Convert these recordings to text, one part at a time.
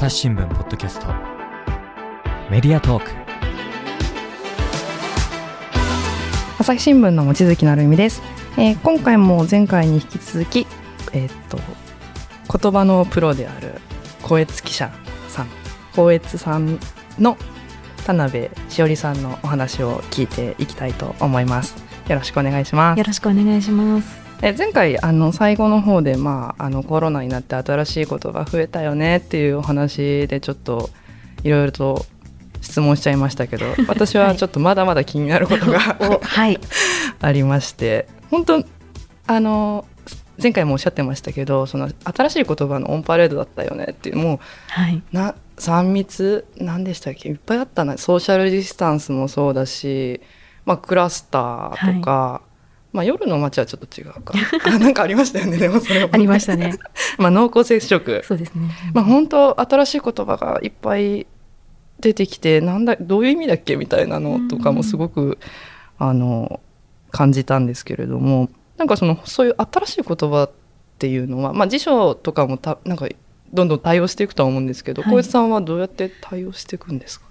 朝日新聞ポッドキャスト。メディアトーク。朝日新聞の望月成美です、えー今回も前回に引き続きえーっと言葉のプロである光悦記者さん光悦さんの田辺しおりさんのお話を聞いていきたいと思います。よろしくお願いします。よろしくお願いします。え前回あの最後の方で、まあ、あのコロナになって新しいことが増えたよねっていうお話でちょっといろいろと質問しちゃいましたけど 私はちょっとまだまだ気になることが、おはい。ありまして本当あの前回もおっしゃってましたけどその新しい言葉のオンパレードだったよねっていうもうはい。な3密何でしたっけいっぱいあったなソーシャルディスタンスもそうだし、まあ、クラスターとか、まあ、夜の街はちょっと違うか。あ なんかありましたよねでもそれはありましたね。まあ濃厚接触。そうですね。まあ本当新しい言葉がいっぱい出てきてなんだどういう意味だっけみたいなのとかもすごく、あの感じたんですけれどもなんかそのそういう新しい言葉っていうのは、まあ、辞書とかもたなんかどんどん対応していくとは思うんですけどはい。小池、さんはどうやって対応していくんですか？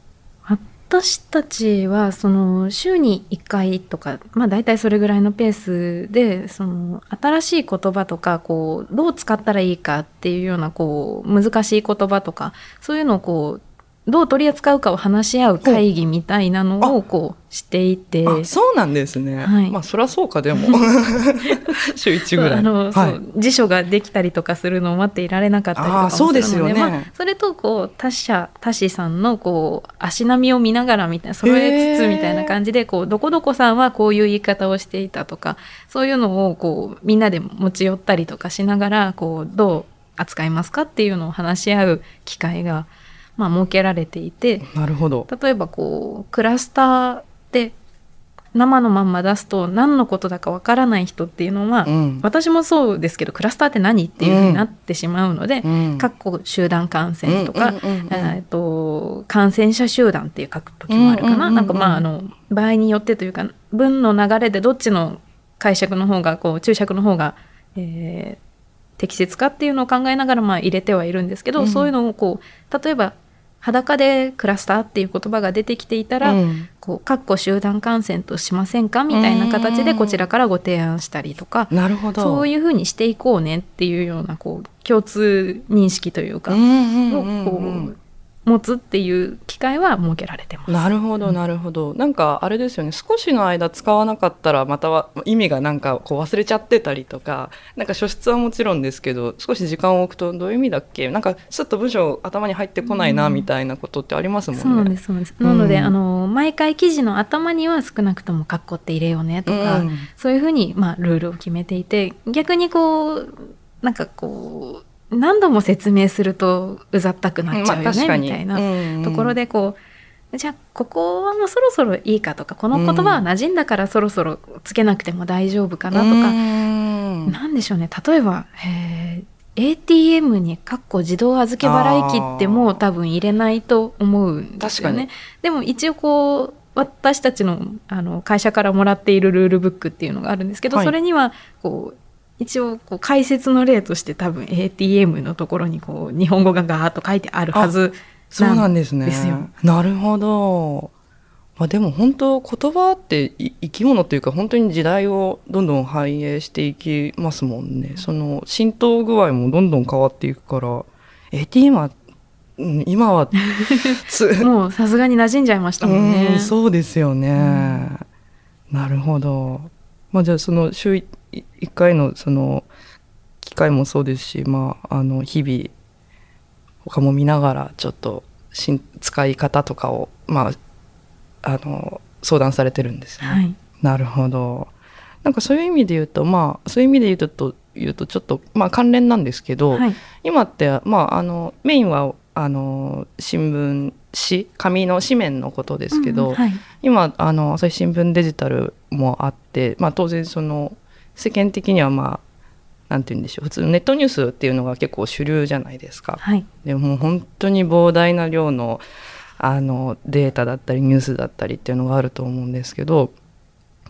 私たちはその週に1回とか、まあ、大体それぐらいのペースでその新しい言葉とかこうどう使ったらいいかっていうようなこう難しい言葉とかそういうのをこうどう取り扱うかを話し合う会議みたいなのをこうしていて。あそうなんですね、はい。まあそりゃそうかでも。週1ぐらい。辞書ができたりとかするのを待っていられなかったりとかもあーそうですよね。るのまあ、それとこう他社他氏さんのこう足並みを見ながらみたいな揃えつつみたいな感じでこうどこどこさんはこういう言い方をしていたとかそういうのをこうみんなで持ち寄ったりとかしながらこうどう扱いますかっていうのを話し合う機会が、まあ、設けられていて。なるほど。例えばこうクラスターで生のまんま出すと何のことだかわからない人っていうのは、うん。私もそうですけどクラスターって何っていうふうになってしまうので、うん。かっこ集団感染とか、えーと感染者集団っていう書く時もあるかな、なんかまああの場合によってというか文の流れでどっちの解釈の方がこう注釈の方が、えー適切かっていうのを考えながらまあ入れてはいるんですけど、うん。そういうのをこう例えば裸でクラスターっていう言葉が出てきていたら、うん。こう、かっこ集団感染としませんかみたいな形でこちらからご提案したりとか、なるほど。そういうふうにしていこうねっていうような、こう、共通認識というか、をこう、持つっていう機会は設けられてます。なるほどなるほど、なんかあれですよね。少しの間使わなかったらまたは意味がなんかこう忘れちゃってたりとかなんか書出はもちろんですけど少し時間を置くとどういう意味だっけ？なんかすっと文章頭に入ってこないなうん。みたいなことってありますもんね。そうなんです、そうなんです。なので、うんあの、毎回記事の頭には少なくともカッコって入れようねとか、うん。そういうふうに、まあ、ルールを決めていて、逆にこう、なんかこう、何度も説明するとうざったくなっちゃうよね、みたいなところで、でこう、じゃあここはもうそろそろいいかとかこの言葉は馴染んだからそろそろつけなくても大丈夫かなとか、うん。なんでしょうね。例えば、えー ATM に「かっこ自動預け払い機」ってもう多分入れないと思うんですよ確かね。でも一応こう私たちのあの会社からもらっているルールブックっていうのがあるんですけど、はい。それにはこう一応こう解説の例として多分 ATM のところにこう日本語がガーッと書いてあるはずそうなんですね。ですよなるほど。まあ、でも本当言葉ってい生き物というか本当に時代をどんどん反映していきますもんね。その浸透具合もどんどん変わっていくから ATM は、うん、今はつ もうさすがに馴染んじゃいましたもんね。うんそうですよね。なるほど。まあじゃあその週1回のその機会もそうですし、まああの日々他も見ながらちょっと使い方とかをまああの相談されてるんですね。はい。なるほど。なんかそういう意味で言うとまあそういう意味で言うとと言うとちょっとまあ関連なんですけど、はい。今って、まあ、あのメインはあの新聞紙紙の紙面のことですけど、うんはい。今あの朝日新聞デジタルもあって、まあ、当然その世間的にはまあなんて言うんでしょう普通のネットニュースっていうのが結構主流じゃないですか。はい。でも本当に膨大な量のあのデータだったりニュースだったりっていうのがあると思うんですけど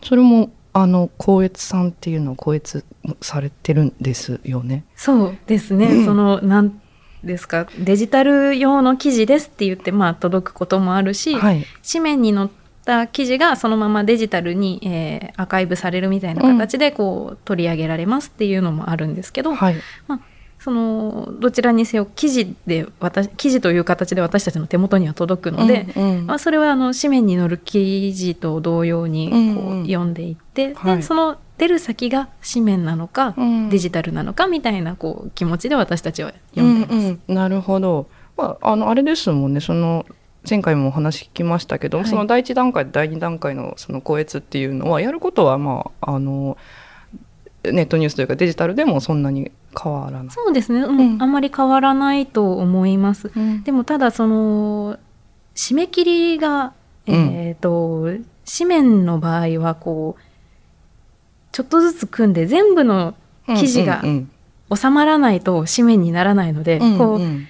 それもあの光悦さんっていうのを光悦されてるんですよね。そうですね。うんその、なんですか？デジタル用の記事ですって言ってまあ届くこともあるし、はい。紙面に載った記事がそのままデジタルに、えーアーカイブされるみたいな形でこう取り上げられますっていうのもあるんですけど、はい。そのどちらにせよ記事で私記事という形で私たちの手元には届くので、うんうん。まあ、それはあの紙面に載る記事と同様にこう読んでいって、はい。でその出る先が紙面なのか、うん。デジタルなのかみたいなこう気持ちで私たちは読んでいます。うんうん、なるほど、まあ、あのあれですもんねその前回もお話聞きましたけど、はい。その第一段階第二段階のその校閲っていうのはやることはまああのネットニュースというかデジタルでもそんなに変わらない。そうですね、うん。うん。あんまり変わらないと思います。うん。でもただその締め切りが、えっ、と紙面の場合はこうちょっとずつ組んで全部の記事がうん収まらないと紙面にならないので、うんこううん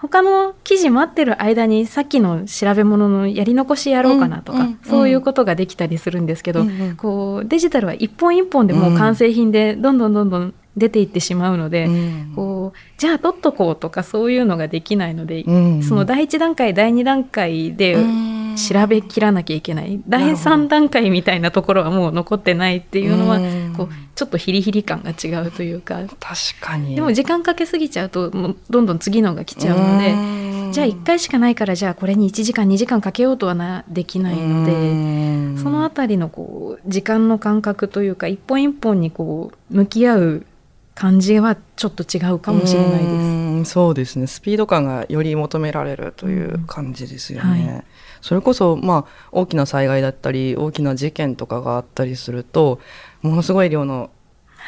他の記事待ってる間にさっきの調べ物のやり残しやろうかなとか、うんうんそういうことができたりするんですけど、うんうん。こうデジタルは一本一本でもう完成品でどんどんどんどん出ていってしまうので、うん。こうじゃあ取っとこうとかそういうのができないので、うん。その第一段階第二段階でうん。調べきらなきゃいけない、第ほど三段階みたいなところはもう残ってないっていうのは、うんこうちょっとヒリヒリ感が違うというか。確かに。でも時間かけすぎちゃうともうどんどん次のが来ちゃうので。うん。じゃあ1回しかないからじゃあこれに1時間2時間かけようとはなできないので、うん。そのあたりのこう時間の感覚というか一本一本にこう向き合う感じはちょっと違うかもしれないです。うん。そうですね。スピード感がより求められるという感じですよね。うん。はそれこそ、まあ、大きな災害だったり大きな事件とかがあったりするとものすごい量の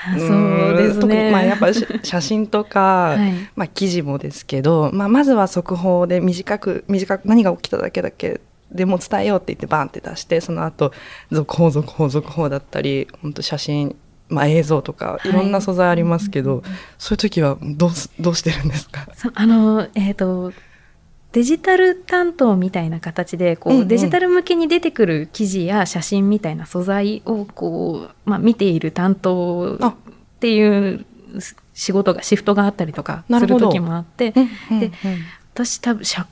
あそうですん特にね。まあ、やっぱし 写真とか、はい。まあ、記事もですけど、まあ、まずは速報で短く短く何が起きただけだけでも伝えようって言ってバンって出してその後続報続報続報だったり本当写真、まあ、映像とかい。いろんな素材ありますけど、そういう時はどうすどうしてるんですか？あのえっ、とデジタル担当みたいな形でこう、うんうん。デジタル向けに出てくる記事や写真みたいな素材をこう、まあ、見ている担当あっていう仕事がシフトがあったりとかする時もあってで私多分社、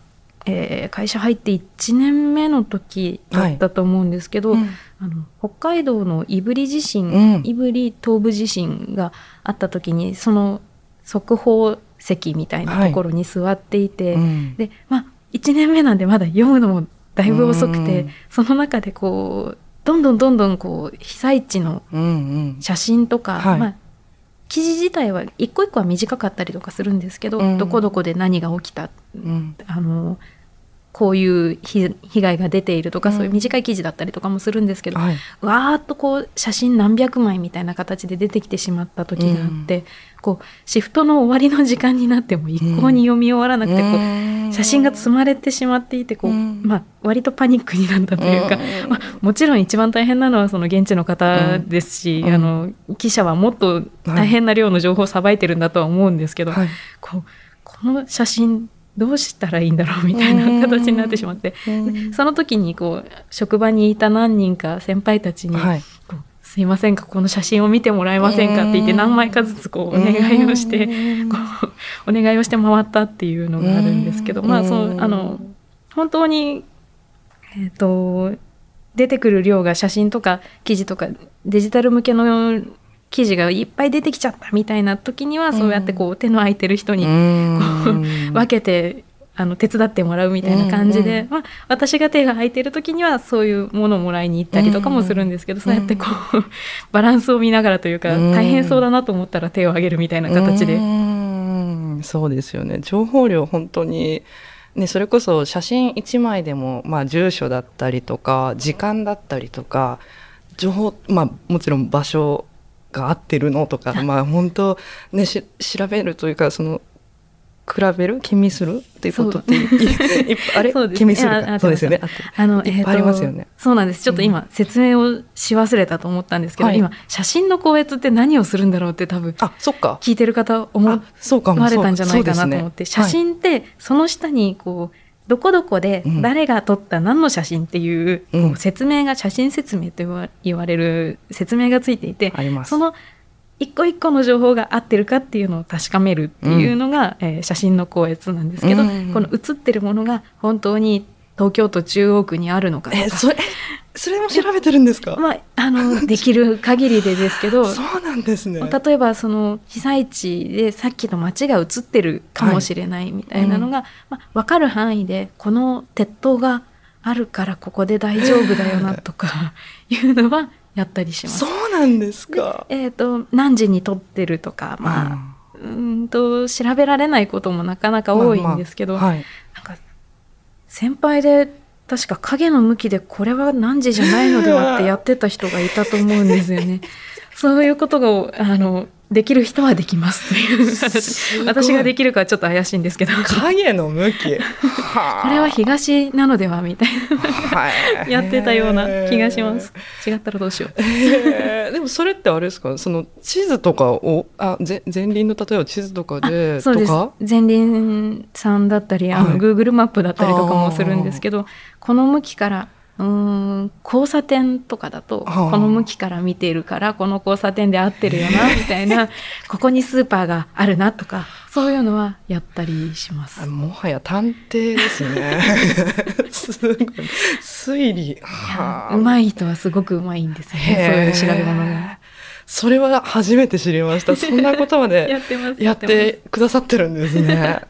えー会社入って1年目の時だったと思うんですけど、うんあの北海道の胆振地震、うん。胆振東部地震があった時にその速報席みたいなところに座っていて、うん。でまあ1年目なんでまだ読むのもだいぶ遅くて、うん。その中でこうどんどんどんどんこう被災地のうんうん。写真とか、はい。まあ、記事自体は一個一個は短かったりとかするんですけど、うん。どこどこで何が起きたうん。あのこういう被被害が出ているとか、うん。そういう短い記事だったりとかもするんですけど、はい。わーっとこう写真何百枚みたいな形で出てきてしまった時があって、こうシフトの終わりの時間になっても一向に読み終わらなくて、こう写真が積まれてしまっていてこう、うん。まあ、割とパニックになったというか、うん。まあ、もちろん一番大変なのはその現地の方ですし、うん。あの記者はもっと大変な量の情報をさばいてるんだとは思うんですけど、はい。こうこの写真どうしたらいいんだろうみたいな形になってしまって、うん。その時にこう職場にいた何人か先輩たちに、はい。すいませんかこの写真を見てもらえませんかって言ってうん。何枚かずつこうお願いをしてうんこうお願いをして回ったっていうのがあるんですけど、うん。まあそうあの本当にえっ、と出てくる量が写真とか記事とかデジタル向けの記事がいっぱい出てきちゃったみたいな時にはそうやってこう手の空いてる人にうん分けてあの手伝ってもらうみたいな感じで、うんまあ、私が手が空いてる時にはそういうものをもらいに行ったりとかもするんですけど、んそうやってこうバランスを見ながらというか、うん。大変そうだなと思ったら手を挙げるみたいな形で。うん。そうですよね。情報量本当にね、それこそ写真1枚でも、まあ、住所だったりとか時間だったりとか情報、まあ、もちろん場所が合ってるのとか、まあ、本当、ね、し調べるというかその比べる？気にする？っていうことってあれ？気にするそうですよね。あの、いっぱいありますよね。そうなんです。ちょっと今、説明をし忘れたと思ったんですけど、はい。今、写真の校閲って何をするんだろうって多分、あそっか。聞いてる方思あそうかも。われたんじゃないかなと思って、ね。写真ってその下にこうどこどこでうん。誰が撮った何の写真っていう,、うん。こう説明が写真説明と言わ言われる説明がついていて、はいあります。その一個一個の情報が合ってるかっていうのを確かめるっていうのが、えー写真の校閲なんですけど、うん。この写ってるものが本当に東京都中央区にあるのかとか。えそれそれも調べてるんですか、まあ、あの できる限りでですけどそうなんですね。例えばその被災地でさっきの街が映ってるかもしれないみたいなのが、まあ、分かる範囲でこの鉄塔があるからここで大丈夫だよなとか いうのはやったりします。そうなんですかえー、と何時に撮ってるとか、まあ、うーんと調べられないこともなかなか多いんですけど、まあまあはいなんか先輩で確か影の向きでこれは何時じゃないのではってやってた人がいたと思うんですよね。そういうことがあのできる人はできますと私ができるかはちょっと怪しいんですけど。こ影の向き。はれは東なのではみたいはい。な やってたような気がします。違ったらどうしよう。でもそれってあれですか？その地図とかをあぜ前輪の例えば地図とかでそうです。前輪さんだったりあの、はい。Google マップだったりとかもするんですけどこの向きからうーん交差点とかだとはあこの向きから見ているからこの交差点で合ってるよなみたいな ここにスーパーがあるなとかそういうのはやったりしますあ。もはや探偵ですね すごい推理はあうまい人はすごくうまいんですよねそういう調べ物が。それは初めて知りましたそんなことまで やってくださってるんですね。いや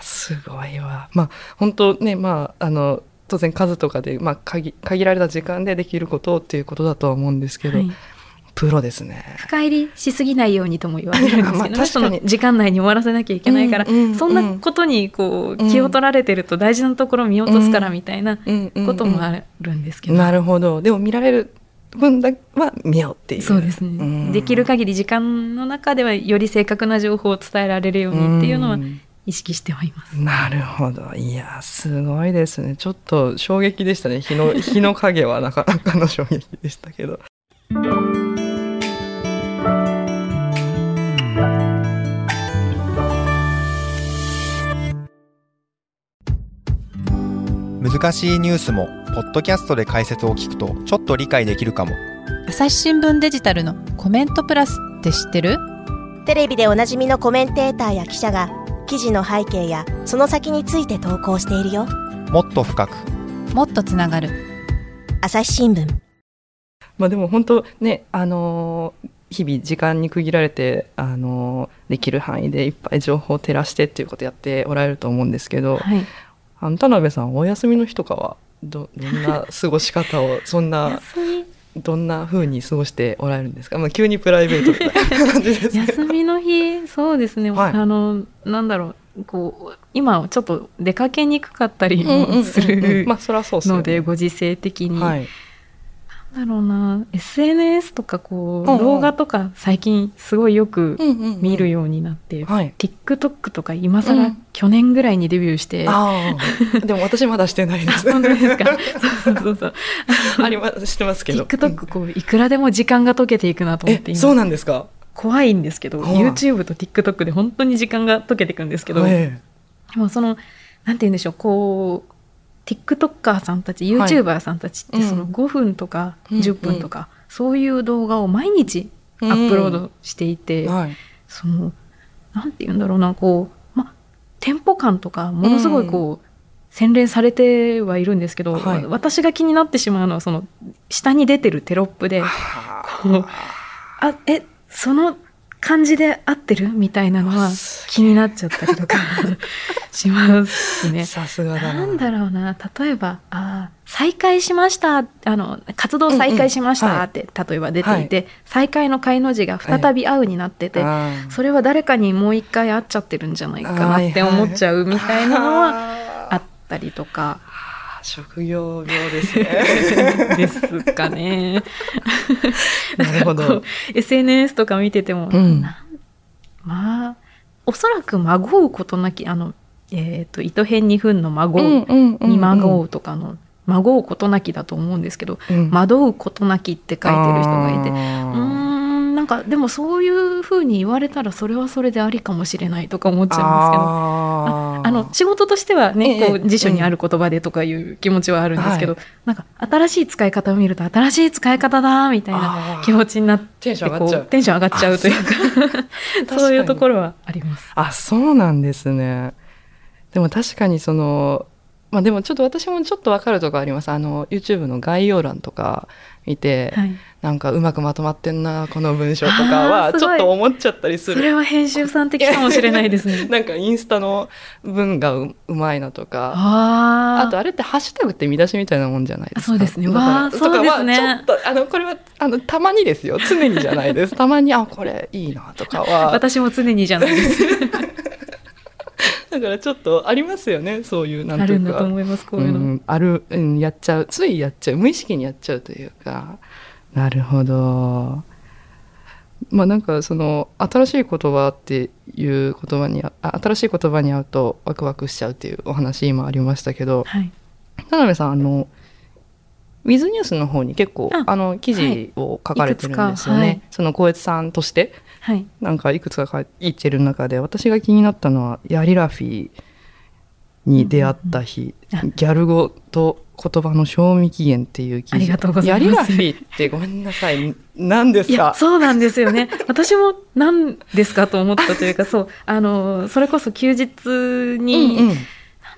すごいわ。まあ本当ねまああの当然数とかでまあ限限られた時間でできることっていうことだとは思うんですけど、はい。プロですね。深入りしすぎないようにとも言われるんですけど、まあ確かに。時間内に終わらせなきゃいけないから、うんうんうん。そんなことにこう気を取られてると大事なところ見落とすからみたいなこともあるんですけど、なるほど。でも見られる分だは見ようっていう。そうですね、ん。できる限り時間の中ではより正確な情報を伝えられるようにっていうのはん意識してはいます。なるほど。いや、すごいですね。ちょっと衝撃でしたね。日の、日の影はなかなかの衝撃でしたけど。難しいニュースもポッドキャストで解説を聞くとちょっと理解できるかも朝日新聞デジタルのコメントプラスって知ってる？テレビでおなじみのコメンテーターや記者が記事の背景やその先について投稿しているよ。もっと深く。もっとつながる。朝日新聞。まあでも本当ね、あのー日々時間に区切られて、あのーできる範囲でいっぱい情報を照らしてっていうことやっておられると思うんですけど、はい、あの田辺さんお休みの日とかはどどんな過ごし方をそんな 休みどんな風に過ごしておられるんですか、まあ、急にプライベートみたいな感じですけど。休みの日そうですね、はい。あのなんだろう。こう今ちょっと出かけにくかったりうんうんうんうんもするまあそりゃそうっすよね。のでご時世的に、はい、だろうな。SNS とかこう、うんうん。動画とか最近すごいよく見るよ、ようになって、はい。TikTok とか今更、うん。去年ぐらいにデビューして。でも私まだしてないです。本当ですか？そうそうそうありますしてますけど。TikTok こういくらでも時間が解けていくなと思ってそうなんですか？怖いんですけど、はい YouTube と TikTok で本当に時間が解けていくんですけど、え。でもそのなんて言うんでしょうこう TikToker さんたち YouTuber さんたちってうん。その5分とかうん10分とか、そういう動画を毎日えアップロードしていて、はい。そのなんて言うんだろうなこう、ま、テンポ感とかものすごいこう、洗練されてはいるんですけど、はい。私が気になってしまうのはその下に出てるテロップではこうあえその感じで合ってる？みたいなのはす気になっちゃったりとか しますね。さすがだな。なんだろうな。例えばあー再開しました。あの活動再開しましうんうんはいたって、例えば出ていて、再開の開の字が再び合うになってて、それは誰かにもう一回会っちゃってるんじゃないかなって思っちゃうみたいなのはああったりとか。ー職業病ですね。ですかね。なるほど。SNS とか見てても、うんまあおそらくまごうことなきあの、えー、と糸編2分のまごう、にまごうとかのまごうことなきだと思うんですけど、うん。惑うことなきって書いてる人がいて。うんなんかでもそういうふうに言われたらそれはそれでありかもしれないとか思っちゃうんですけど。あの仕事としてはね、ええこう辞書にある言葉でとかいう気持ちはあるんですけど、はなんか新しい使い方を見ると新しい使い方だみたいな気持ちになってテンション上がっちゃう。というか。そういうところはあります。あそうなんですね。でも確かにそのまあでもちょっと私もちょっとわかるとこありますあの YouTube の概要欄とか見て、はい、なんかうまくまとまってんなこの文章とかあはちょっと思っちゃったりするそれは編集さん的かもしれないですね。なんかインスタの文がううまいなとかああとあれってハッシュタグって見出しみたいなもんじゃないですか。そうですねわあとかはそうですねちょっとあのこれはあのたまにですよ常にじゃないです。たまにあこれいいなとかは私も常にじゃないです。だからちょっとありますよねそういうなんあるんていうかだと思いますこういうの。ん、ある、うん、やっちゃうついやっちゃう無意識にやっちゃうというかなるほどまあなんかその新しい言葉っていう言葉にあ新しい言葉に会うとワクワクしちゃうっていうお話今ありましたけどはい。田辺さんあのウィズニュースの方に結構ああの記事を書かれてるんですよね、はい。その光悦さんとしてはい。なんかいくつか書いてる中で私が気になったのはヤリラフィーに出会った日、うん。うんうんギャル語と言葉の賞味期限っていう記事。ヤリラフィーってごめんなさい。何ですいやかそうなんですよね。私も何ですかと思ったというかそう。あのそれこそ休日に、うんうん。何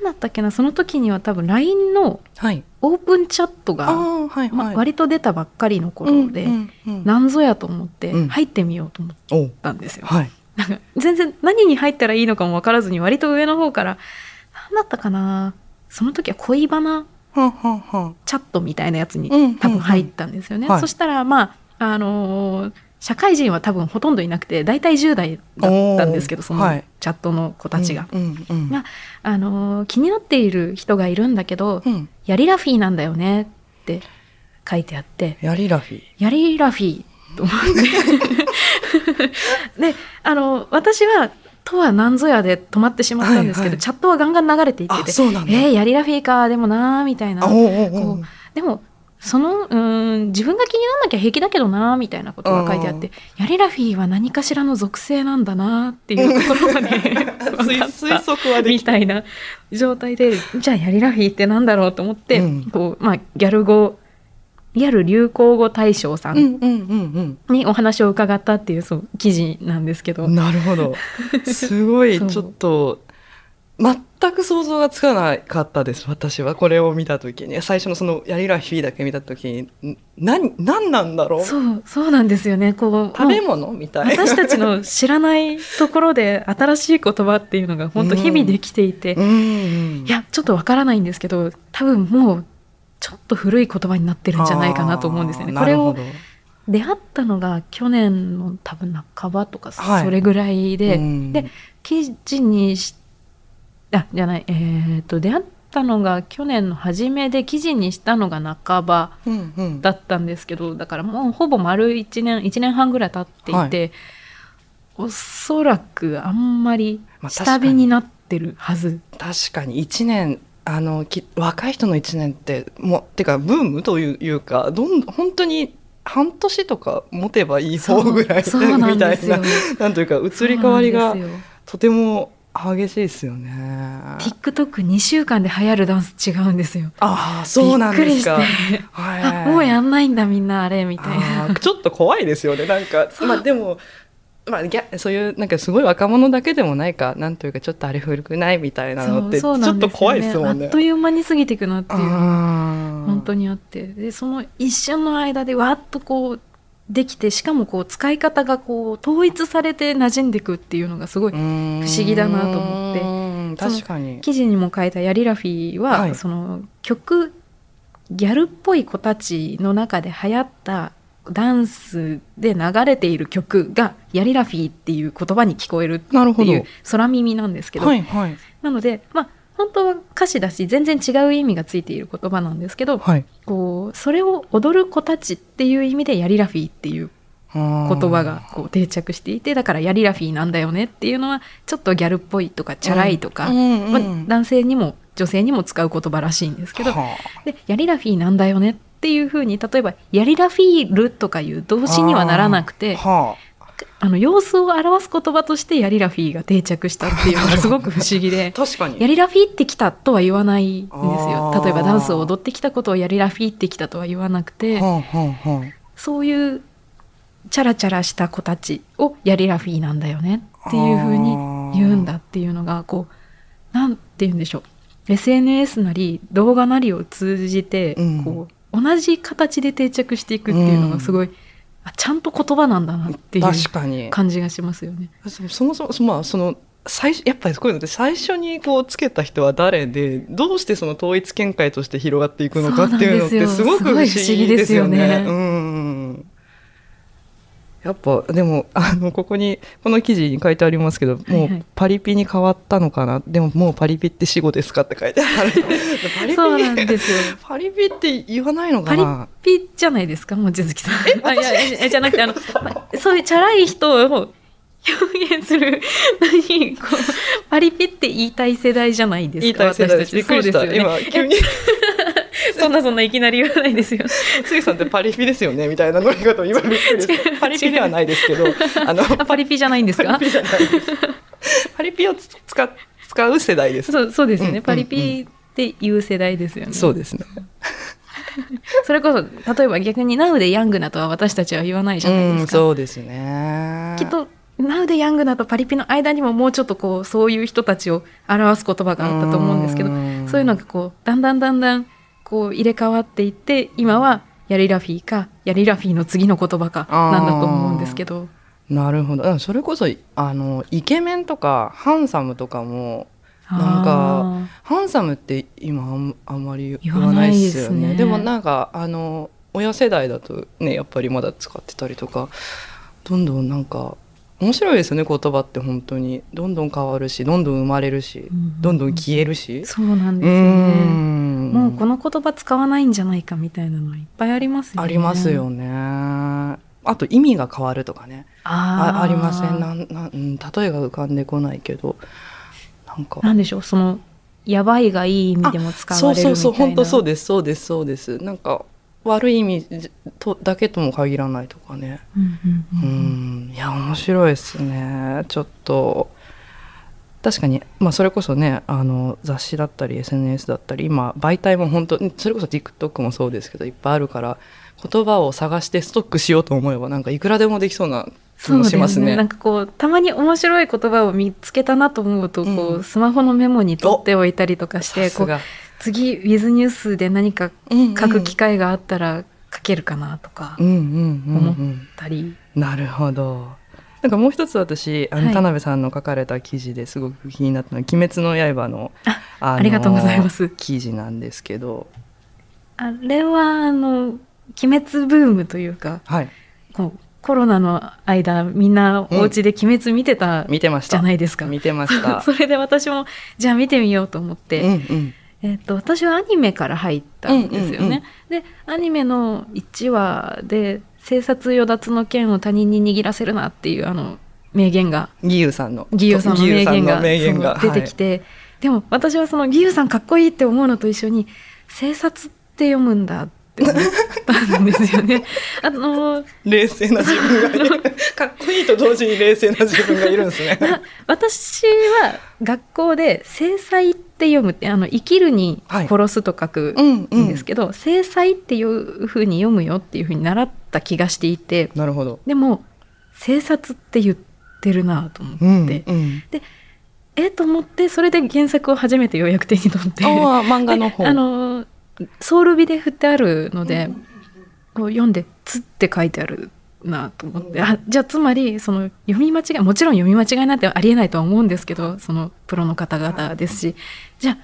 だったっけなその時には多分 LINE のはい。オープンチャットあが、ーはいまはい、割と出たばっかりの頃で、うんうんうん何ぞやと思ってうん。入ってみようと思ったんですよ。はい。なんか全然何に入ったらいいのかも分からずに割と上の方から何だったかなその時は恋バナチャットみたいなやつにうんうんうん。多分入ったんですよね。はい。そしたらまああのー社会人は多分ほとんどいなくて大体10代だったんですけどそのチャットの子たちが。ああのー気になっている人がいるんだけど、うん。ヤリラフィーなんだよねって書いてあって。ヤリラフィー？ヤリラフィーと思って。であの私はとは何ぞやで止まってしまったんですけど、はいはい。チャットはガンガン流れていってあてそうなんだ。えー、ヤリラフィーかでもなーみたいな。あおうおうおうでもそのうーん自分が気にならなきゃ平気だけどなーみたいなことが書いてあってヤリラフィーは何かしらの属性なんだなーっていうところまで 推測はできた。みたいな状態でじゃあヤリラフィーってなんだろうと思って、うん。こうまあ、ギャル語ギャル流行語大賞さうんにお話を伺ったっていうそう記事なんですけど、うんなるほど。すごい ちょっと全く想像がつかなかったです私は。これを見た時に。最初のそのヤリラフィーだけ見た時にん何何なんだろう？そうそうなんですよね。こう食べ物？みたいな。私たちの知らないところで新しい言葉っていうのが本当日々できていて、うん。うんいやちょっとわからないんですけど多分もうちょっと古い言葉になってるんじゃないかなと思うんですよね。これを出会ったのが去年の多分半ばとかはい。それぐらいで、うん。で記事にしあじゃない。えっ、と出会ったのが去年の初めで記事にしたのが半ばうんうん。だったんですけどだからもうほぼ丸1年1年半ぐらい経ってい。て、おそらくあんまりまあ下火になってるはず、確かに。1年あのき若い人の1年ってもうてかブームといういうかどん本当に半年とか持てばいい方ぐらいそうそうなんみたいななんというか移り変わりがとても激しいですよね。TikTok2 週間で流行るダンス違うんですよ。ああそうなんですか。もうやんないんだみんなあれみたいな。ちょっと怖いですよねなんかまあでもまあ、ギャそういうなんかすごい若者だけでもないかなんというかちょっとあれ古くないみたいなのってちょっと怖いですもんね。あっという間に過ぎていくなっていう本本当にあってでその一瞬の間でわーっとこうできてしかもこう使い方がこう統一されて馴染んでいくっていうのがすごい不不思議だなと思って。確かに。記事にも書いたヤリラフィーは、はい。その曲ギャルっぽい子たちの中で流行ったダンスで流れている曲がヤリラフィーっていう言葉に聞こえるっていう空耳なんですけど、はいはい。なのでまあ本当は歌詞だし全然違う意味がついている言葉なんですけど、はい。こうそれを踊る子たちっていう意味でヤリラフィーっていう言言葉がこう定着していてだからヤリラフィーなんだよねっていうのはちょっとギャルっぽいとかチャラいとか、まあ、男性にも女性にも使う言葉らしいんですけど、でヤリラフィーなんだよねっっていうふうに例えばヤリラフィールとかいう動詞にはならなくてはあの様子を表す言葉としてヤリラフィーが定着したっていうのがすごく不思議であ。確かに。ヤリラフィーってきたとは言わないんですよ。例えばダンスを踊ってきたことをヤリラフィーってきたとは言わなくてはあはあはあそういうチャラチャラした子たちをヤリラフィーなんだよねっていうふうに言うんだっていうのがこうなんて言うんでしょう。SNS なり動画なりを通じてうん。こう同じ形で定着していくっていうのがすごい、あちゃんと言葉なんだなっていう確かに。感じがしますよね。そそもそも、そまあ、その、最初やっぱりこういうのって最初にこうつけた人は誰でどうしてその統一見解として広がっていくのかっていうのってすごく不思議ですよね。そうなんやっぱでもあのここにこの記事に書いてありますけど、もはいはい。うパリピに変わったのかな？でももうパリピって死語ですかって書いてある。パリピそうなんですよ。パリピって言わないのかパリなピじゃないですか、望月さん。あ いやいやじゃなくて、あの、そういうチャラい人を表現する のに、こう、パリピって言いたい世代じゃないですか、言いたい世代です。びっくりした、そうですよね。今急に そんなそんないきなり言わないですよ。つゆさんってパリピですよねみたいな乗り方今びっくりパリピではないですけどあのあパリピじゃないんですか？パリピじゃないです。パリピをつ使使う世代です。そうそうですね、うんうんパリピっていう世代ですよね。そうですね。それこそ、例えば逆に Now でヤングなとは私たちは言わないじゃないですか。そうですね。きっと Now でヤングなとパリピの間にももうちょっとこうそういう人たちを表す言葉があったと思うんですけどんそういうのがこうだんだんだんだんこう入れ替わっていって今はヤリラフィーかヤリラフィーの次の言葉かなんだと思うんですけどなるほど。うんそれこそあのイケメンとかハンサムとかもなんかあハンサムって今あんあんまり言言わないいですすよね。でもなんかあの親世代だとねやっぱりまだ使ってたりとかどんどんなんか面白いですよね言葉って本当にどんどん変わるしどんどん生まれるし、うんどんどん消えるしー。そうなんですうよね。んもうこの言葉使わないんじゃないかみたいなのいっぱいありますよね。ありますよね。あと意味が変わるとかね。あーあありませんなんなん、うん、例えが浮かんでこないけどなんかなんでしょう？そのやばいがいい意味でも使そうわれるみたいな。そうそう本当そうですそうですそうですなんか悪い意味とだけとも限らないとかね。うんうんううん。ん。いや面白いですね。ちょっと。確かに、まあ、それこそねあの雑誌だったり SNS だったり今媒体も本当それこそ TikTok もそうですけどいっぱいあるから言葉を探してストックしようと思えばなんかいくらでもできそうな気そうもしますね。ですね。なんかこうたまに面白い言葉を見つけたなと思うと、こううん。スマホのメモに取っておいたりとかして、こう次ウィズニュースで何か書く機会があったら書けるかなとかうんうんうんうんたり。なるほど。なんかもう一つ私あの、はい。田辺さんの書かれた記事ですごく気になったのは「鬼滅の刃の」ありがとうございます。記事なんですけど。あれはあの鬼滅ブームというか、はい。こうコロナの間みんなお家で鬼滅見てた見てました。じゃないですか。見てました。それで私もじゃあ見てみようと思って、うんうんえっと私はアニメから入ったんですよね。でアニメの1話で「生殺与奪の剣を他人に握らせるな」っていうあの名言が義勇さんの。義勇さんの名言が言が。出てきて、でも私はその義勇さんかっこいいって思うのと一緒に「生殺って読むんだ」って思ったんですよね。あのはい冷静な自分がいる。かっこいいと同時に冷静な自分がいるんですね。な私は学校で「制裁」って読むってあの生きるにはい。殺すと書くうんうん。んですけど「制裁」っていうふうに読むよっていうふうに習った気がしていてなるほど。でも「生殺」って言ってるなと思って、うんうん。えと思ってそれで原作を初めてようやく手に取ってああ漫画の方。であのソウル美で振ってあるので、こう読んで「つ」って書いてあるなと思って。あじゃあつまりその読み間違いもちろん読み間違いなんてありえないとは思うんですけどそのプロの方々ですし。じゃあ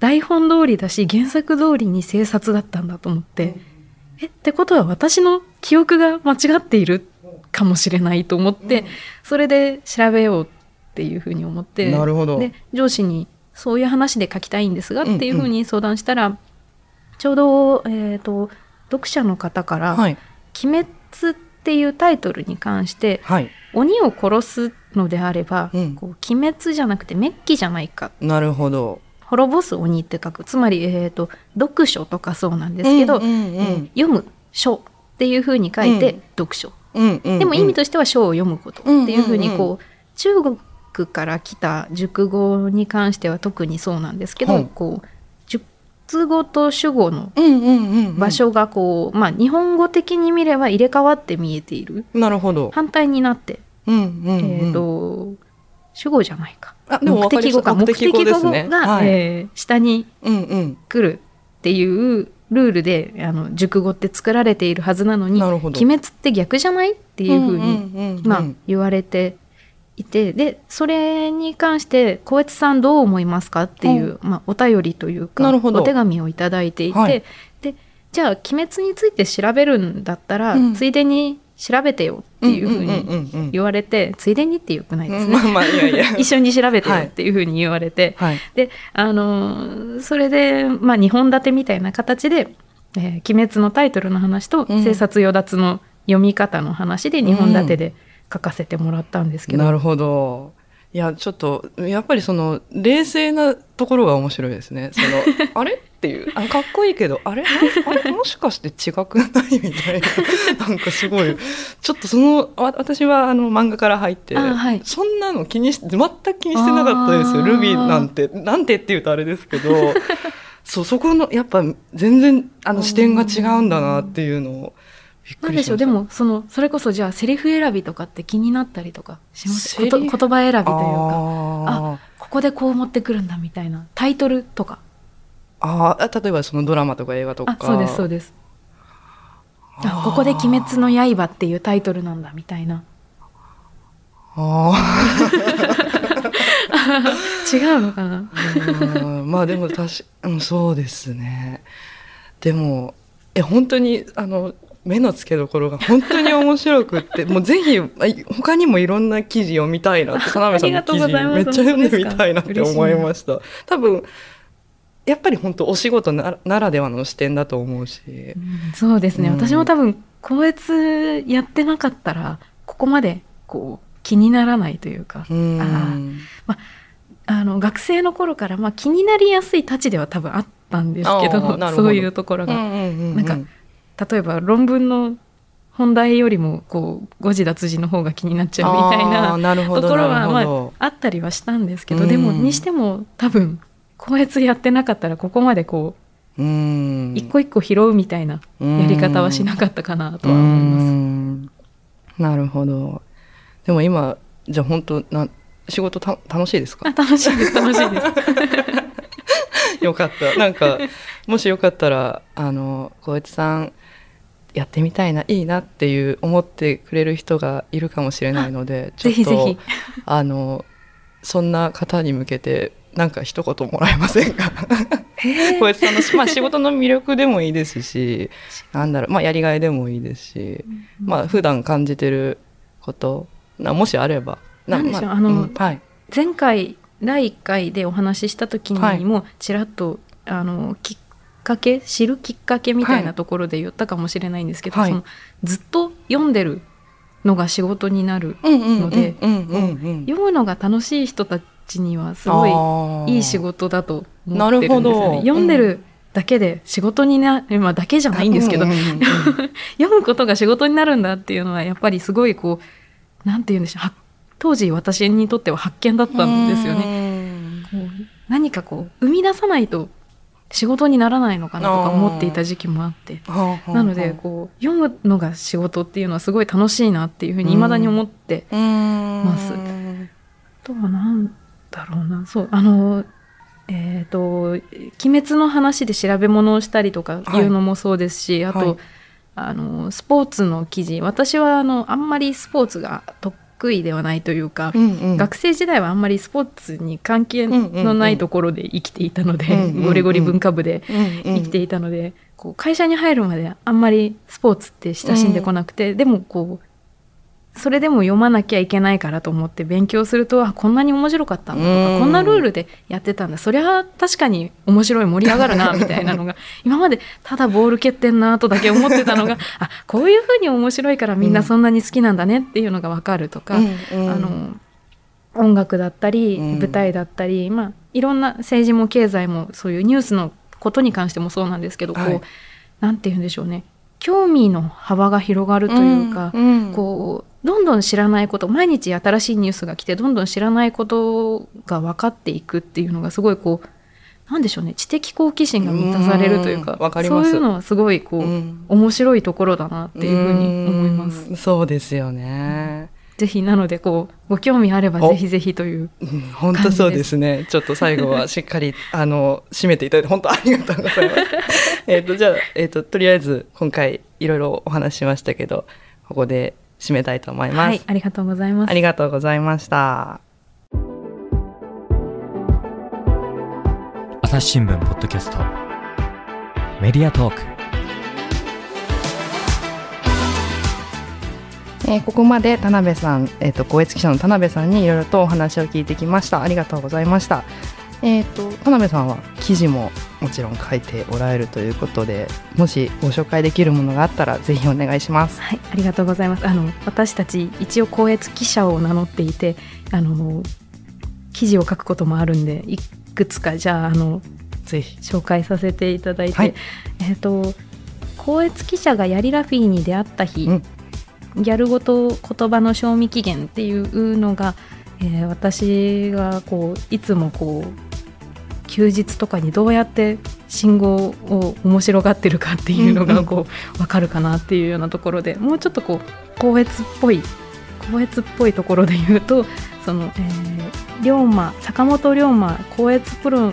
台本通りだし原作通りに制作だったんだと思って。えってことは私の記憶が間違っているかもしれないと思ってそれで調べようっていうふうに思って。なるほど。で上司にそういう話で書きたいんですがっていうふうに相談したら、ちょうど、えー、と読者の方から「はい。鬼滅」っていうタイトルに関してはい。鬼を殺すのであれば、うん。こう鬼滅じゃなくて滅鬼じゃないか。なるほど。滅ぼす鬼って書く。つまり、えー、と読書とかそうなんですけど、うんうんうん。えー読む書っていうふうに書いて、うん。読書。うんうんでも意味としては書を読むことっていうふうにうんうん。こう中国から来た熟語に関しては特にそうなんですけど、はい。こう述語と主語の場所がこう、まあ日本語的に見れば入れ替わって見えている。なるほど。反対になって、うんうんうん。えっ、と主語じゃないか。あでも目的語か目目的的語が。はい。えー下に。来るっていうルールであの熟語って作られているはずなのになるほど。鬼滅って逆じゃない？っていうふうに、んうんうん。まあ、言われていてでそれに関して光悦さんどう思いますかっていう、まあ、お便りというかお手紙をいただいていて、はい。でじゃあ「鬼滅」について調べるんだったら、うん。ついでに調べてよっていうふうにに言われて、ついでにってよくないですね、まあまあいやいや。一緒に調べてよはいっていうふうに言われて、はい。であのーそれで、まあ、2本立てみたいな形で「えー鬼滅」のタイトルの話とうん「生殺与奪」の読み方の話で2本立てで書かせてもらったんですけど、なるほど。いや、ちょっと、やっぱりその、冷静なところが面白いですね。その、あれっていう、あかっこいいけど、あれ？なあれ？もしかして違くない？みたいな。なんかすごい、ちょっとその、わ私はあの漫画から入って、あはい。そんなの気にし、全く気にしてなかったですよ。ルビーなんて、なんてって言うとあれですけど、そう、そこの、やっぱ全然、あの視点が違うんだなっていうのを、なんでしょう。でもそのそれこそじゃあセリフ選びとかって気になったりとかします？こと言葉選びというか。あー。ここでこう持ってくるんだみたいなタイトルとか。あー例えばそのドラマとか映画とか。あそうですそうです。あここで「鬼滅の刃」っていうタイトルなんだみたいな。あ 違うのかな？まあでも確か、うん、そうですね。でもえ本当にあの目の付けどころが本当に面白くって もうぜひあ他にもいろんな記事を見たいなって田辺さんの記事めっちゃ読んでみたいなって思いました。多分やっぱり本当お仕事なならではの視点だと思うし。うんそうですね、うん。私も多分個別やってなかったらここまでこう気にならないというかうん。あの学生の頃から、まあ、気になりやすいたちでは多分あったんですけどそういうところが、ななんか例えば論文の本題よりもこう誤字脱字の方が気になっちゃうみたいなところはなるほどあったりはしたんですけど、うんでもにしても多分個別やってなかったらここまでこうんう一個一個拾うみたいなやり方はしなかったかなとは思います。す。なるほど。でも今、じゃあ本当な、仕事た楽しいですか？あ楽しいです楽しいです。よかった。なんか、もしよかったら、あの、小越さん、やってみたいな、いいなっていう思ってくれる人がいるかもしれないので、ちょっと、ぜひ。ぜひあの、そんな方に向けて、なんか一言もらえませんか？小越さんの、まあ仕事の魅力でもいいですし、なんだろう、まあやりがいでもいいですし、まあ普段感じてること、なもしあれば。なんでしょうまあのんはい。前回第1回でお話しした時にもちらっと、あのきっかけ知るきっかけみたいなところで言ったかもしれないんですけど、はいそのずっと読んでるのが仕事になるので。読むのが楽しい人たちにはすごいいい仕事だと思ってるんですよなるほどね。読んでるだけで仕事にな、まあだけじゃないんですけど、読むことが仕事になるんだっていうのはやっぱりすごいこうなんて言うんでしょうは当時私にとっては発見だったんですよね。ね。こう何かこう生み出さないと仕事にならないのかなとか思っていた時期もあって。なのでこう読むのが仕事っていうのはすごい楽しいなっていうふうに未だに思って、う、まます。あとはなんだろうな。そうあのえっ、と「鬼滅」の話で調べ物をしたりとかいうのもそうですし、あと、はい。あのスポーツの記事。私はあのあんまりスポーツが得意ではないというか、うんうん。学生時代はあんまりスポーツに関係のないところで生きていたので、うんうんうんゴリゴリ文化部で生生きていたので、こう会社に入るまであんまりスポーツって親しんでこなくて、でもこうそれでも読まなきゃいけないからと思って勉強するとあこんなに面白かったんだとか、うん。こんなルールでやってたんだ。そりゃ確かに面白い盛り上がるなみたいなのが 今までただボール蹴ってんなとだけ思ってたのが あこういうふうに面白いからみんなそんなに好きなんだねっていうのが分かるとか、あの音楽だったりうん。舞台だったり、まあいろんな政治も経済もそういうニュースのことに関してもそうなんですけど、はい。こうなんて言うんでしょうね。興味の幅が広がるというか、うん。こうどんどん知らないこと毎日新しいニュースが来てどんどん知らないことが分かっていくっていうのがすごいこうなんでしょうね知的好奇心が満たされるというかそういうのはすごいこう、うん面白いところだなっていうふうに思います。うんそうですよね。ぜひなのでこうご興味あればおぜひぜひといううん本当そうですね。ちょっと最後はしっかり あの締めていただいて本当ありがとうございます。えっとじゃあえっ、ととりあえず今回いろいろお話ししましたけどここで締めたいと思います。はいありがとうございますあ。りがとうございました。朝日新聞ポッドキャストメディアトークえーここまで田辺さん、えっ、と、光悦記者の田辺さんにいろいろとお話を聞いてきました。ありがとうございました。えっ、と、田辺さんは記事ももちろん書いておられるということで、もしご紹介できるものがあったら、ぜひお願いします。はい、ありがとうございます。あの私たち一応光悦記者を名乗っていて、あの記事を書くこともあるんで、いくつかじゃああのぜひ。紹介させていただいて、はいえっ、と光悦記者がヤリラフィーに出会った日、うんギャル語と言葉の賞味期限っていうのが、えー私がこういつもこう休日とかにどうやって信号を面白がってるかっていうのがこう分かるかなっていうようなところでもうちょっとこう光悦っぽい光悦っぽいところで言うとその、えー、龍馬坂本龍馬光悦プロ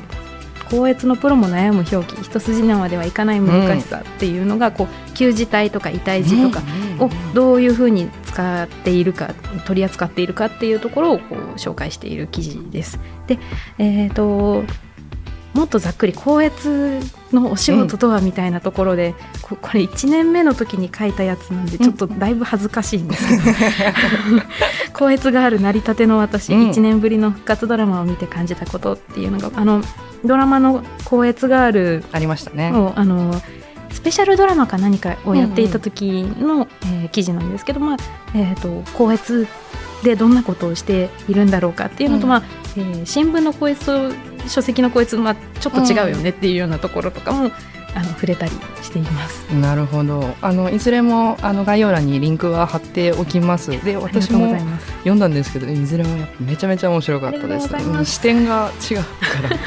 光悦のプロも悩む表記一筋縄ではいかない難しさっていうのが、こう旧字体とか異体字とかをどういうふうに使っているか取り扱っているかっていうところをこう紹介している記事です。で、えー、ともっとざっくり光悦のお仕事とはみたいなところで、ここれ1年目の時に書いたやつなんでちょっとだいぶ恥ずかしいんですけど、光悦がある成り立ての私、うん。1年ぶりの復活ドラマを見て感じたことっていうのがあのドラマの光悦があるありましたね。をあのスペシャルドラマか何かをやっていた時の、えー記事なんですけど、まあえー、と光悦でどんなことをしているんだろうかっていうのと、うん。まあえー新聞の光悦と書籍の光悦、まあ、ちょっと違うよねっていうようなところとかも、あの触れたりしています。なるほど。あのいずれもあの概要欄にリンクは貼っておきます。で、私も。読んだんですけど、いずれもめちゃめちゃ面白かったです。視点が違うから、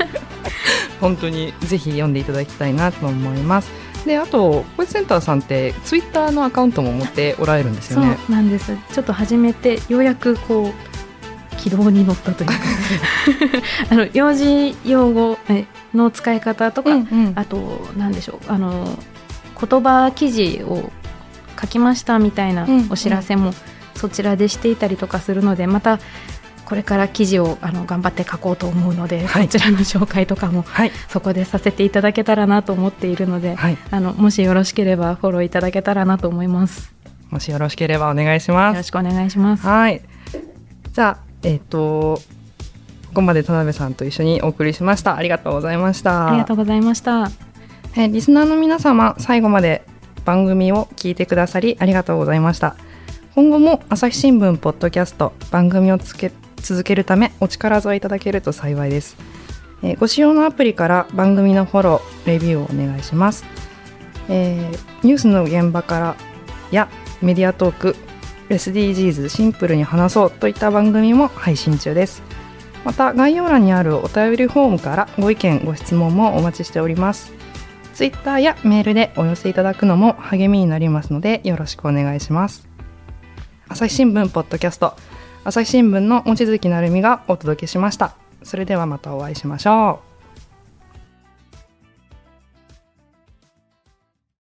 本当にぜひ読んでいただきたいなと思います。で、あと、コイツセンターさんってツイッターのアカウントも持っておられるんですよそうね。なんです。ちょっと始めてようやくこう軌道に乗ったというか あの幼児用語えの使い方とか、うんうんあと何でしょうあの言葉記事を書きましたみたいなうんお知らせもそちらでしていたりとかするので、またこれから記事をあの頑張って書こうと思うので、はいそちらの紹介とかもはい、そこでさせていただけたらなと思っているので、はい、あのもしよろしければフォローいただけたらなと思います。もしよろしければお願いしますよろ。しくお願いします。はい。じゃあ、えっ、と、ここまで田辺さんと一緒にお送りしました。ありがとうございました。ありがとうございました。えーリスナーの皆様、最後まで番組を聞いてくださりありがとうございました。今後も朝日新聞ポッドキャスト番組をつけ続けるためお力添えいただけると幸いです。えーご使用のアプリから番組のフォロー、レビューをお願いします。えーニュースの現場からやメディアトーク、SDGs シンプルに話そうといった番組も配信中です。また概要欄にあるお便りフォームからご意見ご質問もお待ちしております。ツイッターやメールでお寄せいただくのも励みになりますのでよろしくお願いします。朝日新聞ポッドキャスト。朝日新聞の望月成美がお届けしました。それではまたお会いしましょう。